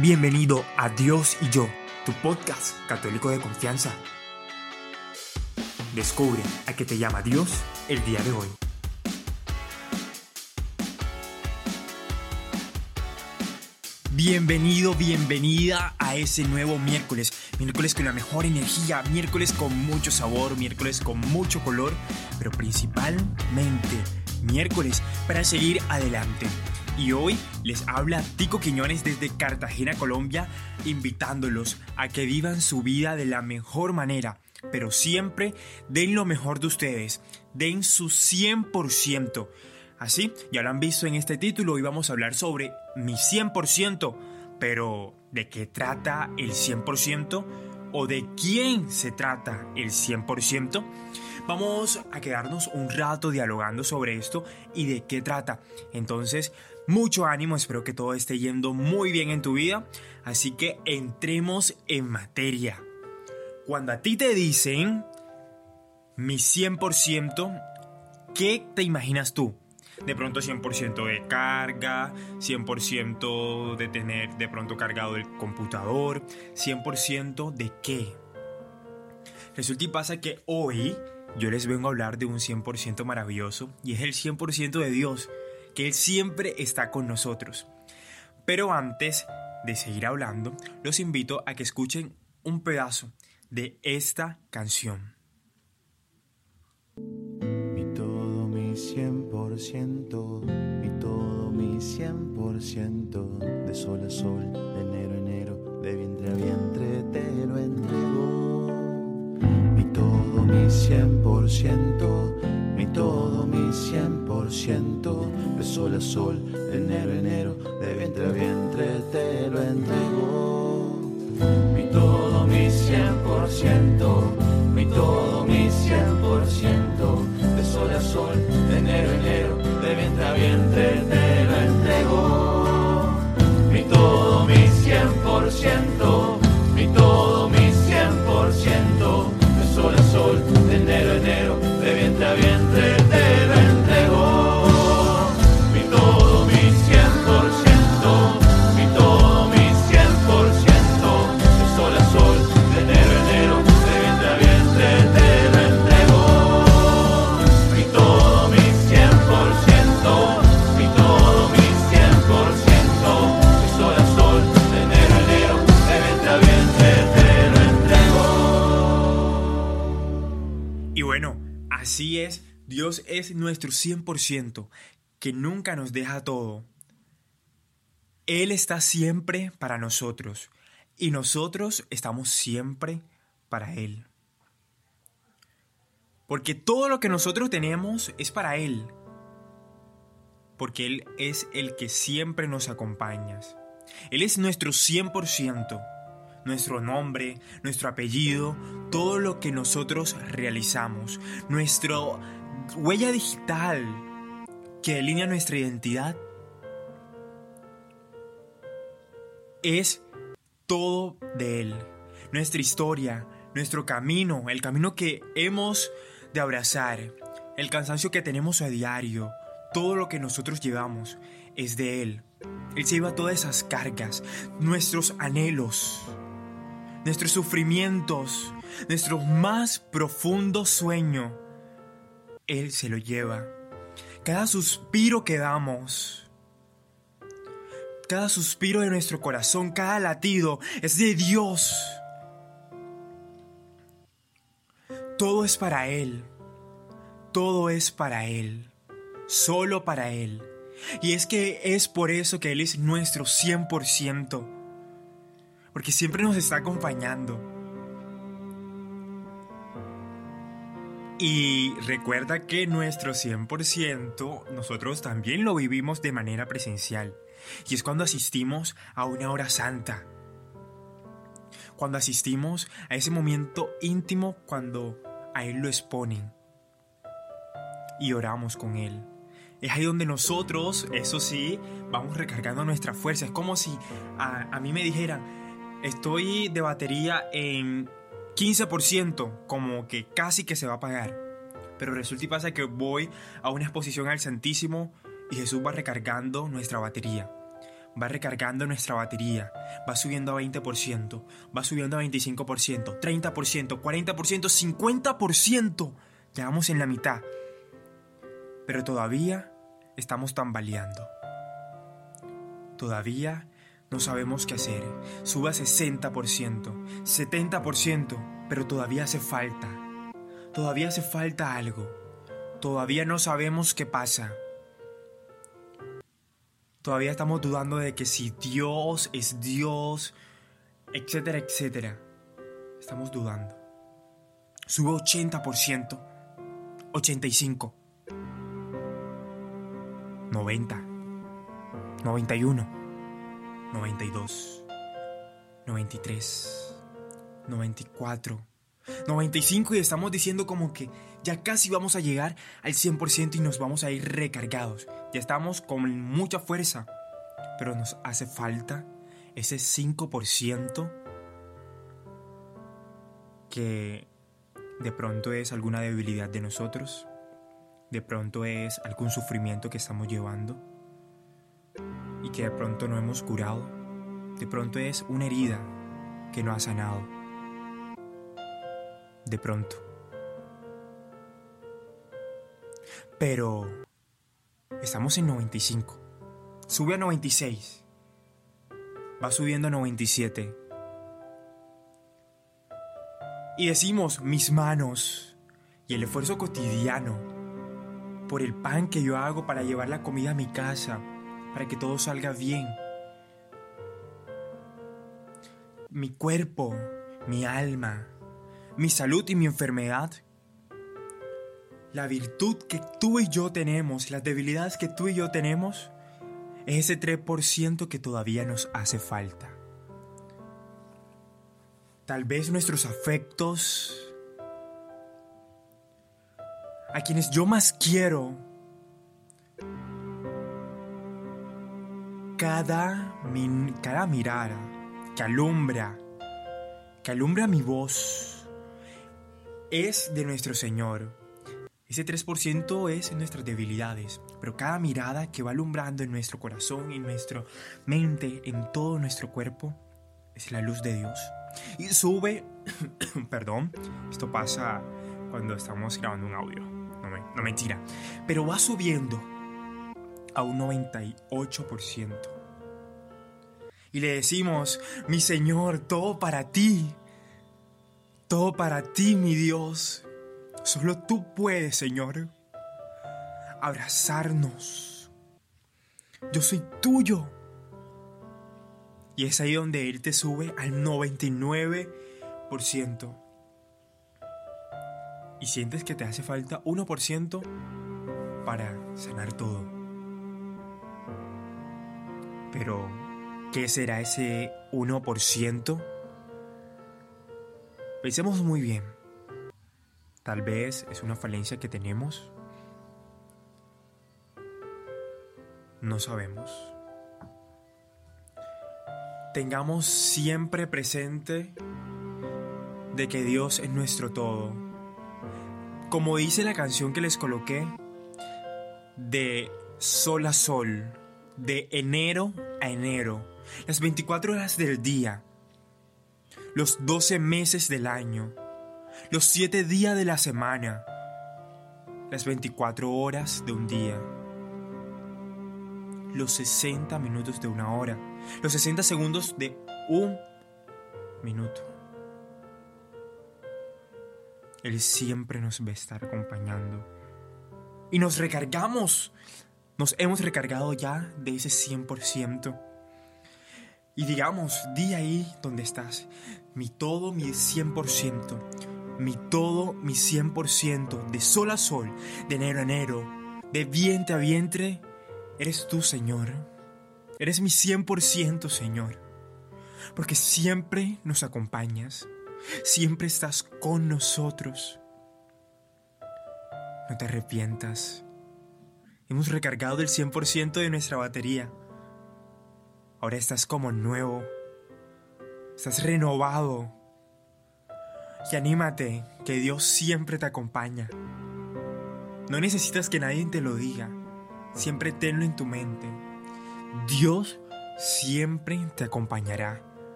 Bienvenido a Dios y yo, tu podcast católico de confianza. Descubre a qué te llama Dios el día de hoy. Bienvenido, bienvenida a ese nuevo miércoles. Miércoles con la mejor energía, miércoles con mucho sabor, miércoles con mucho color, pero principalmente miércoles para seguir adelante. Y hoy les habla Tico Quiñones desde Cartagena, Colombia, invitándolos a que vivan su vida de la mejor manera, pero siempre den lo mejor de ustedes, den su 100%. Así, ya lo han visto en este título, hoy vamos a hablar sobre mi 100%, pero ¿de qué trata el 100%? ¿O de quién se trata el 100%? Vamos a quedarnos un rato dialogando sobre esto y de qué trata. Entonces, mucho ánimo, espero que todo esté yendo muy bien en tu vida. Así que entremos en materia. Cuando a ti te dicen mi 100%, ¿qué te imaginas tú? de pronto 100% de carga, 100% de tener de pronto cargado el computador, 100% de qué. Resulta y pasa que hoy yo les vengo a hablar de un 100% maravilloso y es el 100% de Dios, que Él siempre está con nosotros. Pero antes de seguir hablando, los invito a que escuchen un pedazo de esta canción. mi todo, mi cien por ciento, de sol a sol, de enero a enero, de vientre a vientre te lo entrego. Mi todo, mi cien por ciento, mi todo, mi cien por ciento, de sol a sol, de enero a enero, de vientre a vientre te lo entrego. Mi todo, mi cien por ciento, mi todo, mi cien por ciento, de sol a sol, de enero a enero de vientre a vientre te es nuestro 100%, que nunca nos deja todo. Él está siempre para nosotros y nosotros estamos siempre para Él. Porque todo lo que nosotros tenemos es para Él. Porque Él es el que siempre nos acompaña. Él es nuestro 100%. Nuestro nombre, nuestro apellido, todo lo que nosotros realizamos. Nuestra huella digital que delinea nuestra identidad. Es todo de Él. Nuestra historia, nuestro camino, el camino que hemos de abrazar, el cansancio que tenemos a diario, todo lo que nosotros llevamos es de Él. Él se lleva todas esas cargas, nuestros anhelos, nuestros sufrimientos, nuestro más profundo sueño. Él se lo lleva. Cada suspiro que damos, cada suspiro de nuestro corazón, cada latido es de Dios. Todo es para Él. Todo es para Él. Solo para Él. Y es que es por eso que Él es nuestro 100%. Porque siempre nos está acompañando. Y recuerda que nuestro 100% nosotros también lo vivimos de manera presencial. Y es cuando asistimos a una hora santa. Cuando asistimos a ese momento íntimo cuando a Él lo exponen. Y oramos con Él. Es ahí donde nosotros, eso sí, vamos recargando nuestra fuerza. Es como si a, a mí me dijeran, estoy de batería en 15%, como que casi que se va a apagar. Pero resulta y pasa que voy a una exposición al Santísimo y Jesús va recargando nuestra batería. va recargando nuestra batería, va subiendo a 20%, va subiendo a 25%, 30%, 40%, 50%. Ya vamos en la mitad. Pero todavía estamos tambaleando. Todavía no sabemos qué hacer. Sube a 60%, 70%, pero todavía hace falta. Todavía hace falta algo. Todavía no sabemos qué pasa. Todavía estamos dudando de que si Dios es Dios, etcétera, etcétera. Estamos dudando. Sube 80%, 85%, 90%, 91%. 92, 93, 94, 95 y estamos diciendo como que ya casi vamos a llegar al 100% y nos vamos a ir recargados. Ya estamos con mucha fuerza, pero nos hace falta ese 5% que de pronto es alguna debilidad de nosotros, de pronto es algún sufrimiento que estamos llevando y que de pronto no hemos curado. De pronto es una herida que no ha sanado. De pronto. Pero estamos en 95. Sube a 96. Va subiendo a 97. Y decimos, mis manos y el esfuerzo cotidiano por el pan que yo hago para llevar la comida a mi casa, para que todo salga bien. Mi cuerpo, mi alma, mi salud y mi enfermedad. La virtud que tú y yo tenemos, las debilidades que tú y yo tenemos, es ese 3% que todavía nos hace falta. Tal vez nuestros afectos, a quienes yo más quiero, cada, cada mirada que alumbra, que alumbra mi voz, es de nuestro Señor. Ese 3% es nuestras debilidades, pero cada mirada que va alumbrando en nuestro corazón, en nuestra mente, en todo nuestro cuerpo, es la luz de Dios. Y sube, perdón, esto pasa cuando estamos grabando un audio, no, me, no mentira, pero va subiendo a un 98%. Y le decimos, mi Señor, todo para ti, todo para ti, mi Dios. Solo tú puedes, Señor, abrazarnos. Yo soy tuyo. Y es ahí donde Él te sube al 99%. Y sientes que te hace falta 1% para sanar todo. Pero, ¿qué será ese 1%? Pensemos muy bien. Tal vez es una falencia que tenemos. No sabemos. Tengamos siempre presente de que Dios es nuestro todo. Como dice la canción que les coloqué, de sol a sol, de enero a enero, las 24 horas del día, los 12 meses del año, los 7 días de la semana, las 24 horas de un día, los 60 minutos de una hora, los 60 segundos de un minuto. Él siempre nos va a estar acompañando. Y nos recargamos nos hemos recargado ya de ese 100%. Y digamos, di ahí donde estás, mi todo, mi 100%, mi todo, mi 100%, de sol a sol, de enero a enero, de vientre a vientre, eres tú, Señor. Eres mi 100%, Señor. Porque siempre nos acompañas, siempre estás con nosotros. No te arrepientas Hemos recargado del 100% de nuestra batería. Ahora estás como nuevo. Estás renovado. Y anímate, que Dios siempre te acompaña. No necesitas que nadie te lo diga. Siempre tenlo en tu mente. Dios siempre te acompañará.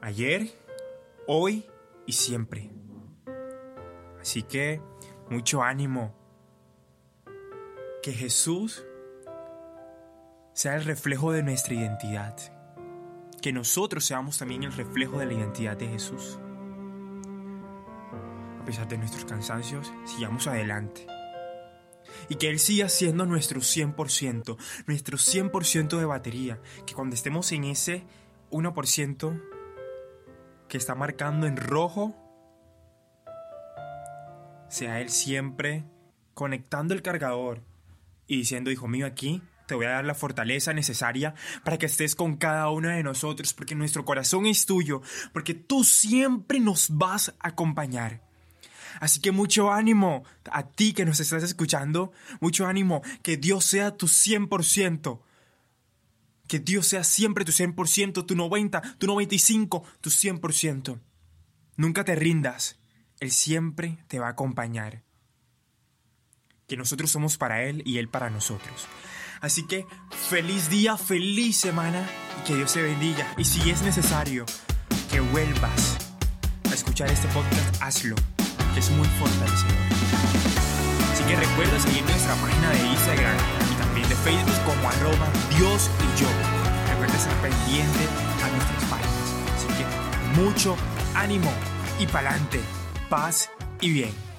Ayer, hoy y siempre. Así que mucho ánimo. Que Jesús sea el reflejo de nuestra identidad. Que nosotros seamos también el reflejo de la identidad de Jesús. A pesar de nuestros cansancios, sigamos adelante. Y que Él siga siendo nuestro 100%, nuestro 100% de batería. Que cuando estemos en ese 1% que está marcando en rojo, sea Él siempre conectando el cargador y diciendo, hijo mío, aquí te voy a dar la fortaleza necesaria para que estés con cada uno de nosotros, porque nuestro corazón es tuyo, porque tú siempre nos vas a acompañar. Así que mucho ánimo a ti que nos estás escuchando, mucho ánimo, que Dios sea tu 100%. Que Dios sea siempre tu 100%, tu 90, tu 95, tu 100%. Nunca te rindas. Él siempre te va a acompañar. Que nosotros somos para Él y Él para nosotros. Así que feliz día, feliz semana y que Dios te bendiga. Y si es necesario que vuelvas a escuchar este podcast, hazlo, que es muy fortalecedor. Así que recuerda seguir nuestra página de Instagram y también de Facebook como arroba Dios y yo. Recuerda estar pendiente a nuestras páginas. Así que mucho ánimo y pa'lante paz y bien.